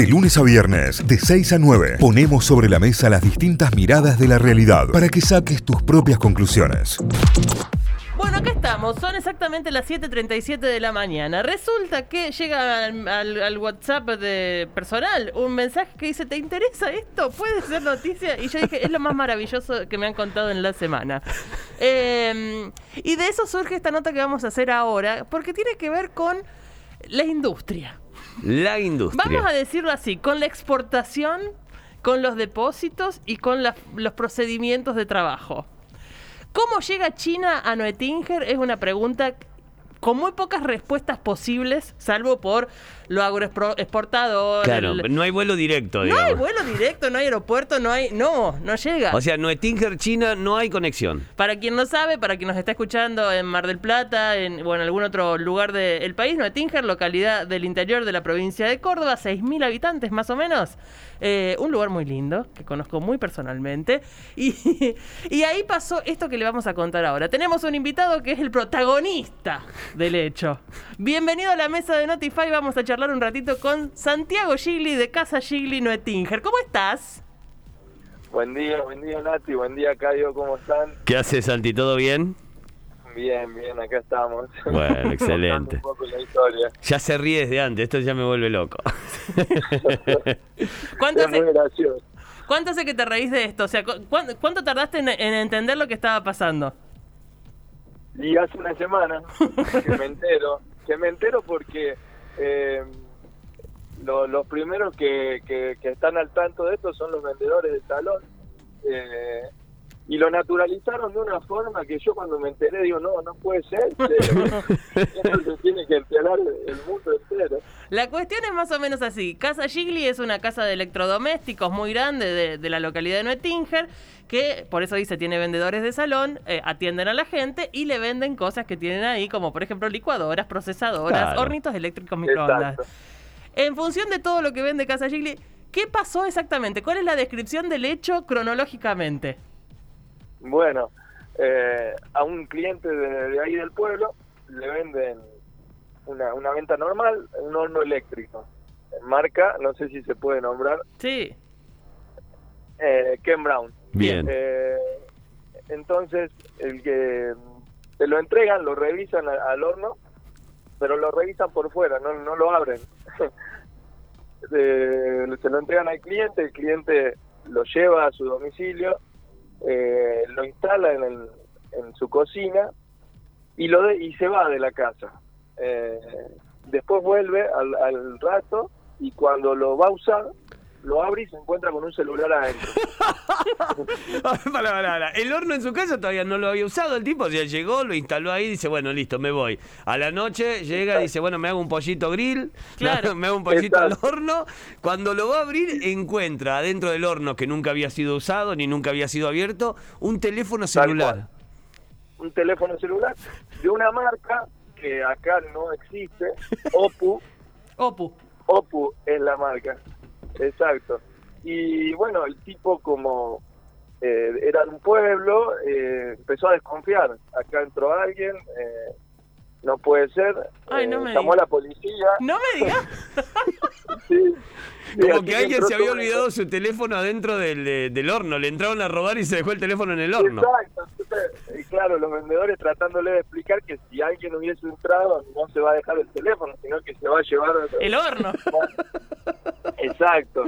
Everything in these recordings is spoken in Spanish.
De lunes a viernes, de 6 a 9, ponemos sobre la mesa las distintas miradas de la realidad para que saques tus propias conclusiones. Bueno, acá estamos. Son exactamente las 7.37 de la mañana. Resulta que llega al, WhatsApp de personal un mensaje que dice, ¿te interesa esto? ¿Puede ser noticia? Y yo dije, es lo más maravilloso que me han contado en la semana. Eh, y de eso surge esta nota que vamos a hacer ahora, porque tiene que ver con la industria. La industria. Vamos a decirlo así, con la exportación, con los depósitos y con los procedimientos de trabajo. ¿Cómo llega China a Noetinger? Es una pregunta con muy pocas respuestas posibles, salvo por lo agroexportador. Claro, el- no hay vuelo directo, no digamos. hay vuelo directo, no hay aeropuerto, no hay. No, no llega. O sea, Noetinger, China, no hay conexión. Para quien no sabe, para quien nos está escuchando en Mar del Plata en, o en algún otro lugar del país, Noetinger, localidad del interior de la provincia de Córdoba, 6.000 habitantes más o menos. Eh, un lugar muy lindo, que conozco muy personalmente. Y, y ahí pasó esto que le vamos a contar ahora. Tenemos un invitado que es el protagonista del hecho. Bienvenido a la mesa de Notify, vamos a charlar un ratito con Santiago Gigli de Casa Gigli Noetinger. ¿Cómo estás? Buen día, buen día Nati, buen día Cayo, ¿cómo están? ¿Qué haces, Santi? ¿Todo bien? Bien, bien, acá estamos. Bueno, excelente. un poco la historia. Ya se ríe desde antes, esto ya me vuelve loco. ¿Cuánto hace. ¿Cuánto hace que te reís de esto? O sea, ¿cu- cuán- ¿cuánto tardaste en, en entender lo que estaba pasando? Y hace una semana que me entero, que me entero porque eh, lo- los primeros que, que, están al tanto de esto son los vendedores del salón. Eh, y lo naturalizaron de una forma que yo cuando me enteré digo, no, no puede ser. se tiene que enterar el mundo entero. La cuestión es más o menos así. Casa Gigli es una casa de electrodomésticos muy grande de, de la localidad de Noetinger, que por eso dice tiene vendedores de salón, eh, atienden a la gente y le venden cosas que tienen ahí, como por ejemplo licuadoras, procesadoras, Claro. hornitos eléctricos, microondas. Exacto. En función de todo lo que vende Casa Gigli, ¿qué pasó exactamente? ¿Cuál es la descripción del hecho cronológicamente? Bueno, eh, a un cliente de, de ahí del pueblo le venden una, una venta normal, un horno eléctrico. Marca, no sé si se puede nombrar, Sí. eh, Ken Brown. Bien. Eh, entonces, el que te lo entregan, lo revisan a- al horno, pero lo revisan por fuera, no, no lo abren. Eh, se lo entregan al cliente, el cliente lo lleva a su domicilio, eh, lo instala en, el- en su cocina y lo de- y se va de la casa. Eh, después vuelve al, al rato y cuando lo va a usar, lo abre y se encuentra con un celular adentro. Pará, pará, pará. El horno en su casa todavía no lo había usado el tipo, o sea, llegó, lo instaló ahí y dice, bueno, listo, me voy. A la noche llega y dice, bueno, me hago un pollito grill, Claro. me hago un pollito al horno. Cuando lo va a abrir, encuentra adentro del horno que nunca había sido usado ni nunca había sido abierto, un teléfono celular. un teléfono celular de una marca que acá no existe, Oppo, Opu. Oppo es la marca, exacto. Y bueno, el tipo como eh, era de un pueblo, eh, empezó a desconfiar. Acá entró alguien, eh, no puede ser, Ay, eh, no me llamó a la policía. No me digas. sí. Sí, Como que alguien se había olvidado su teléfono adentro del, de- del horno, le entraron a robar y se dejó el teléfono en el horno. Exacto. Y claro, los vendedores tratándole de explicar que si alguien hubiese entrado no se va a dejar el teléfono, sino que se va a llevar El horno. Exacto.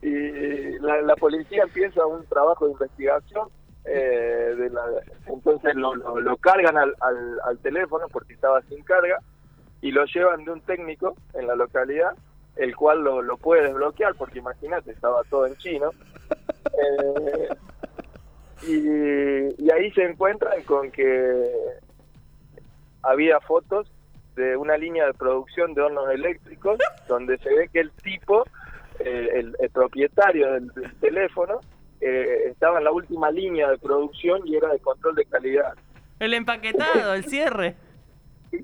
Y la, la policía empieza un trabajo de investigación. eh, de la, entonces lo, lo, lo cargan al, al, al teléfono porque estaba sin carga y lo llevan de un técnico en la localidad, el cual lo, lo puede desbloquear porque imagínate, estaba todo en chino. Eh, y, y ahí se encuentran con que había fotos de una línea de producción de hornos eléctricos donde se ve que el tipo, eh, el, el propietario del, del teléfono, eh, estaba en la última línea de producción y era de control de calidad. El empaquetado, el cierre.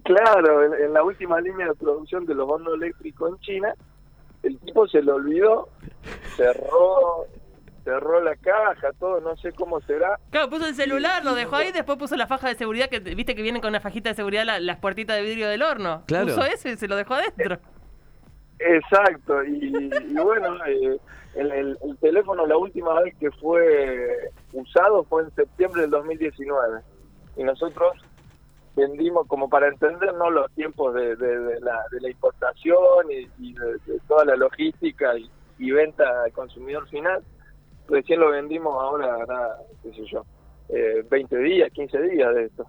Claro, en, en la última línea de producción de los hornos eléctricos en China, el tipo se lo olvidó, cerró cerró la caja, todo, no sé cómo será. Claro, puso el celular, lo dejó ahí, después puso la faja de seguridad, que viste que vienen con una fajita de seguridad la- las puertitas de vidrio del horno. Claro. Puso eso y se lo dejó adentro. Exacto, y, y bueno, eh, el, el- el teléfono la última vez que fue usado fue en septiembre del 2019 y nosotros vendimos como para entendernos los tiempos de, de- de la, de la importación y, y de, toda la logística y, venta al consumidor final. Recién lo vendimos ahora, hará, qué sé yo, eh, 20 días, 15 días de esto.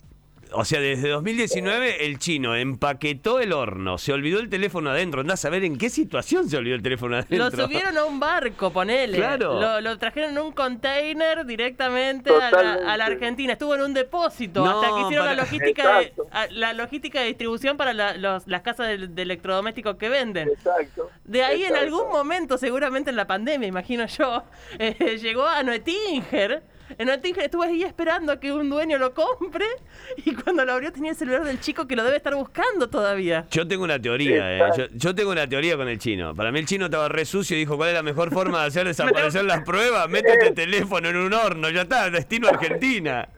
O sea, desde 2019 el chino empaquetó el horno, se olvidó el teléfono adentro. Andás a ver en qué situación se olvidó el teléfono adentro. Lo subieron a un barco, ponele. Claro. Lo, lo trajeron en un container directamente a la, a la Argentina. Estuvo en un depósito No, hasta que hicieron para- la logística de, a- la logística de distribución para la- los- las casas de, de electrodomésticos que venden. Exacto. De ahí en algún momento, seguramente en la pandemia, imagino yo, eh, llegó a Noetinger. En Noetinger estuve ahí esperando a que un dueño lo compre y cuando lo abrió tenía el celular del chico que lo debe estar buscando todavía. Yo tengo una teoría, eh. Yo tengo una teoría con el chino. Para mí el chino estaba re sucio y dijo, ¿cuál es la mejor forma de hacer desaparecer las pruebas? Métete el teléfono en un horno, ya está, destino Argentina.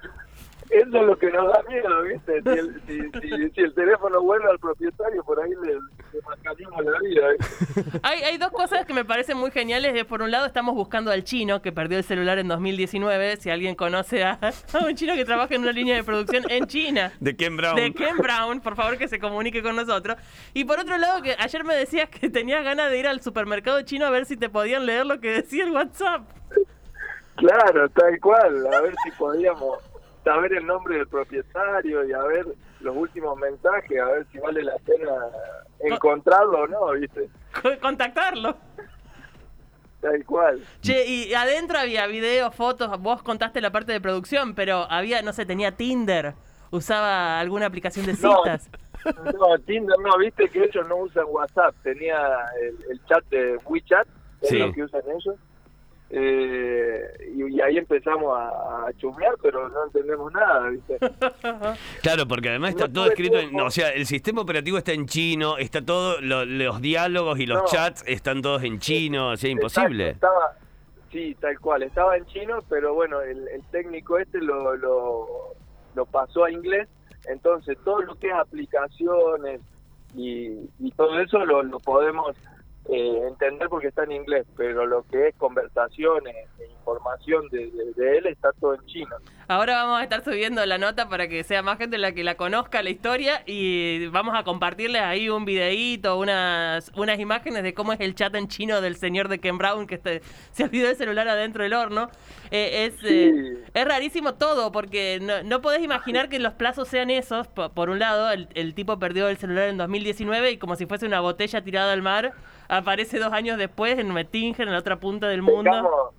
Eso es lo que nos da miedo, ¿viste? Si el, si, si- si el teléfono vuelve al propietario, por ahí le, le marcaríamos la vida. ¿viste? Hay, hay dos cosas que me parecen muy geniales. Por un lado, estamos buscando al chino que perdió el celular en 2019. Si alguien conoce a, a un chino que trabaja en una línea de producción en China. De Ken Brown. De Ken Brown, por favor que se comunique con nosotros. Y por otro lado, que ayer me decías que tenías ganas de ir al supermercado chino a ver si te podían leer lo que decía el WhatsApp. Claro, tal cual. A ver si podíamos saber el nombre del propietario y a ver los últimos mensajes, a ver si vale la pena encontrarlo o no, ¿viste? Co- Contactarlo. Tal cual. Che, y adentro había videos, fotos. Vos contaste la parte de producción, pero había, no sé, tenía Tinder. Usaba alguna aplicación de No. citas. No, Tinder no, viste que ellos no usan WhatsApp, tenía el, el chat de WeChat, es Sí. lo que usan ellos. Eh, y, y ahí empezamos a, a chusmear, pero no entendemos nada, ¿viste? Claro, porque además está No todo escrito en... O sea, el sistema operativo está en chino, está todo... lo- los diálogos y los No. chats están todos en chino, o sea, imposible. Exacto, estaba, sí, tal cual, estaba en chino, pero bueno, el, el técnico este lo, lo, lo pasó a inglés, entonces todo lo que es aplicaciones y, y todo eso lo, lo podemos eh, entender porque está en inglés, pero lo que es conversaciones e información de, de- de él está todo en chino. Ahora vamos a estar subiendo la nota para que sea más gente la que la conozca la historia y vamos a compartirles ahí un videíto, unas, unas imágenes de cómo es el chat en chino del señor de Ken Brown que este- se olvidó el celular adentro del horno. Eh, es, eh, Sí. es rarísimo todo porque no, no podés imaginar que los plazos sean esos. Po- Por, un lado, el, el tipo perdió el celular en 2019 y como si fuese una botella tirada al mar, aparece dos años después en Mettinger, en la otra punta del mundo. Tengamos,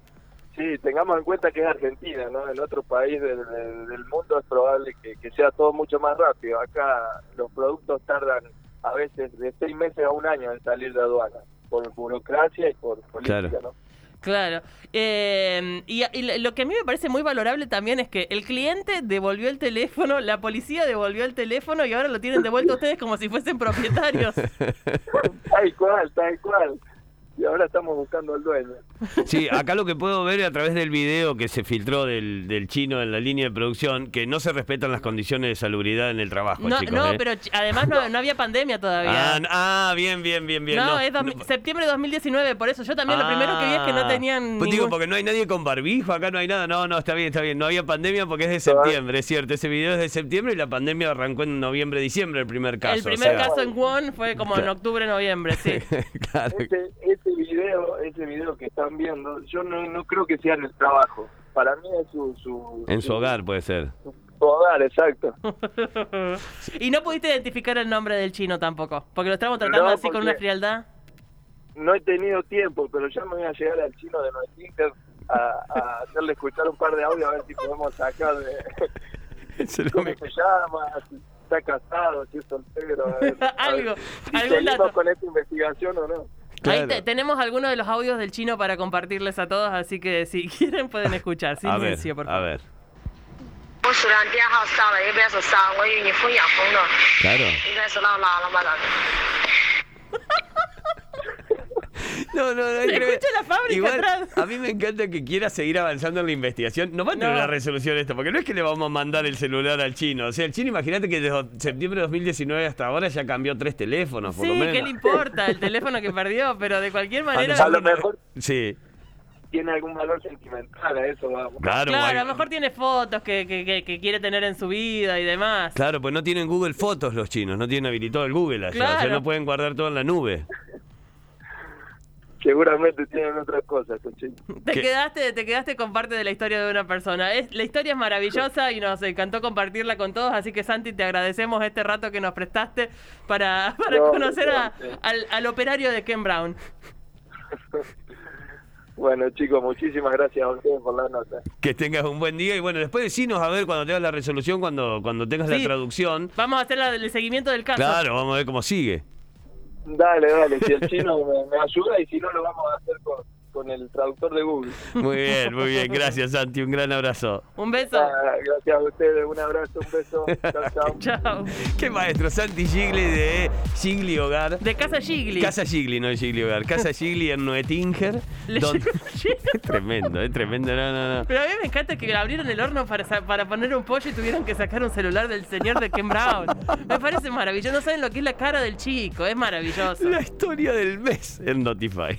sí, tengamos en cuenta que es Argentina, ¿no? En otro país del, del- del mundo es probable que, que sea todo mucho más rápido. Acá los productos tardan a veces de seis meses a un año en salir de aduana, por burocracia y por política, Claro. ¿no? Claro. Eh, y, y lo que a mí me parece muy valorable también es que el cliente devolvió el teléfono, la policía devolvió el teléfono y ahora lo tienen devuelto ustedes como si fuesen propietarios. Tal cual, tal cual. Y ahora estamos buscando al dueño. Sí, acá lo que puedo ver a través del video que se filtró del, del chino en la línea de producción, que no se respetan las condiciones de salubridad en el trabajo, No, chicos. no ¿eh? pero además no, no había pandemia todavía. Ah, ah, bien, bien, bien, bien. no, no, es dos mil- no- septiembre de 2019, por eso yo también lo primero que vi es que no Ah. tenían Pues digo, porque no hay nadie con barbijo, acá no hay nada. No, no, está bien, está bien. No había pandemia porque es de septiembre, es cierto. Ese video es de septiembre y la pandemia arrancó en noviembre, diciembre, el primer caso. El o primer sea, caso en Won fue como en octubre, noviembre, sí. claro. Ese video, ese video que están viendo, yo no, no creo que sea en el trabajo. Para mí es su, su, En su hogar puede ser. su hogar, exacto. y no pudiste identificar el nombre del chino tampoco, porque lo estamos tratando No, así con una frialdad. No he tenido tiempo, pero ya me voy a llegar al chino de Noetinger a, a hacerle escuchar un par de audios a ver si podemos sacar de Se lo cómo me- se llama, si está casado, si es soltero. a ver- a Algo, ver si algún seguimos dato. con esta investigación o no. Ahí te, tenemos algunos de los audios del chino para compartirles a todos, así que si quieren pueden escuchar. Silencio, por favor. A ver. Claro. No, no, no. Se escucha la fábrica Igual, atrás. A mí me encanta que quiera seguir avanzando en la investigación. No va a tener No. una resolución esto, porque no es que le vamos a mandar el celular al chino. O sea, el chino, imagínate que desde septiembre de 2019 hasta ahora ya cambió tres teléfonos, por Sí, lo menos. ¿qué le importa el teléfono que perdió? Pero de cualquier manera... A lo mejor Sí, tiene algún valor sentimental, a eso vamos. claro. Claro, a lo mejor tiene fotos que, que- que- que quiere tener en su vida y demás. Claro, pues no tienen Google Fotos los chinos, no tienen habilitado el Google allá. O sea, Claro. no pueden guardar todo en la nube. Seguramente tienen otras cosas. Te ¿Qué? quedaste, te quedaste con parte de la historia de una persona. Es, la historia es maravillosa y nos encantó compartirla con todos, así que Santi, te agradecemos este rato que nos prestaste para, para No, conocer a- al, al operario de Ken Brown. Bueno, chicos, muchísimas gracias a ustedes por la nota. Que tengas un buen día y bueno, después decinos a ver cuando tengas la resolución, cuando, cuando tengas Sí. la traducción. Vamos a hacer la- el seguimiento del caso. Claro, vamos a ver cómo sigue. Dale, dale, si el chino me, ayuda y si no lo vamos a hacer con, con el traductor de Google. Muy bien, muy bien. Gracias, Santi. Un gran abrazo. Un beso. Ah, gracias a ustedes, un abrazo, un beso. Chao, chao. Chao. Qué maestro, Santi Gigli de Gigli Hogar. De Casa Gigli. Casa Gigli, no de Gigli Hogar. Casa Gigli en Noetinger. Le donde- Es tremendo, es tremendo. No, no, no. Pero a mí me encanta que abrieron el horno para, para poner un pollo y tuvieron que sacar un celular del señor de Ken Brown. Me parece maravilloso. No saben lo que es la cara del chico. Es maravilloso. La historia del mes en Notify.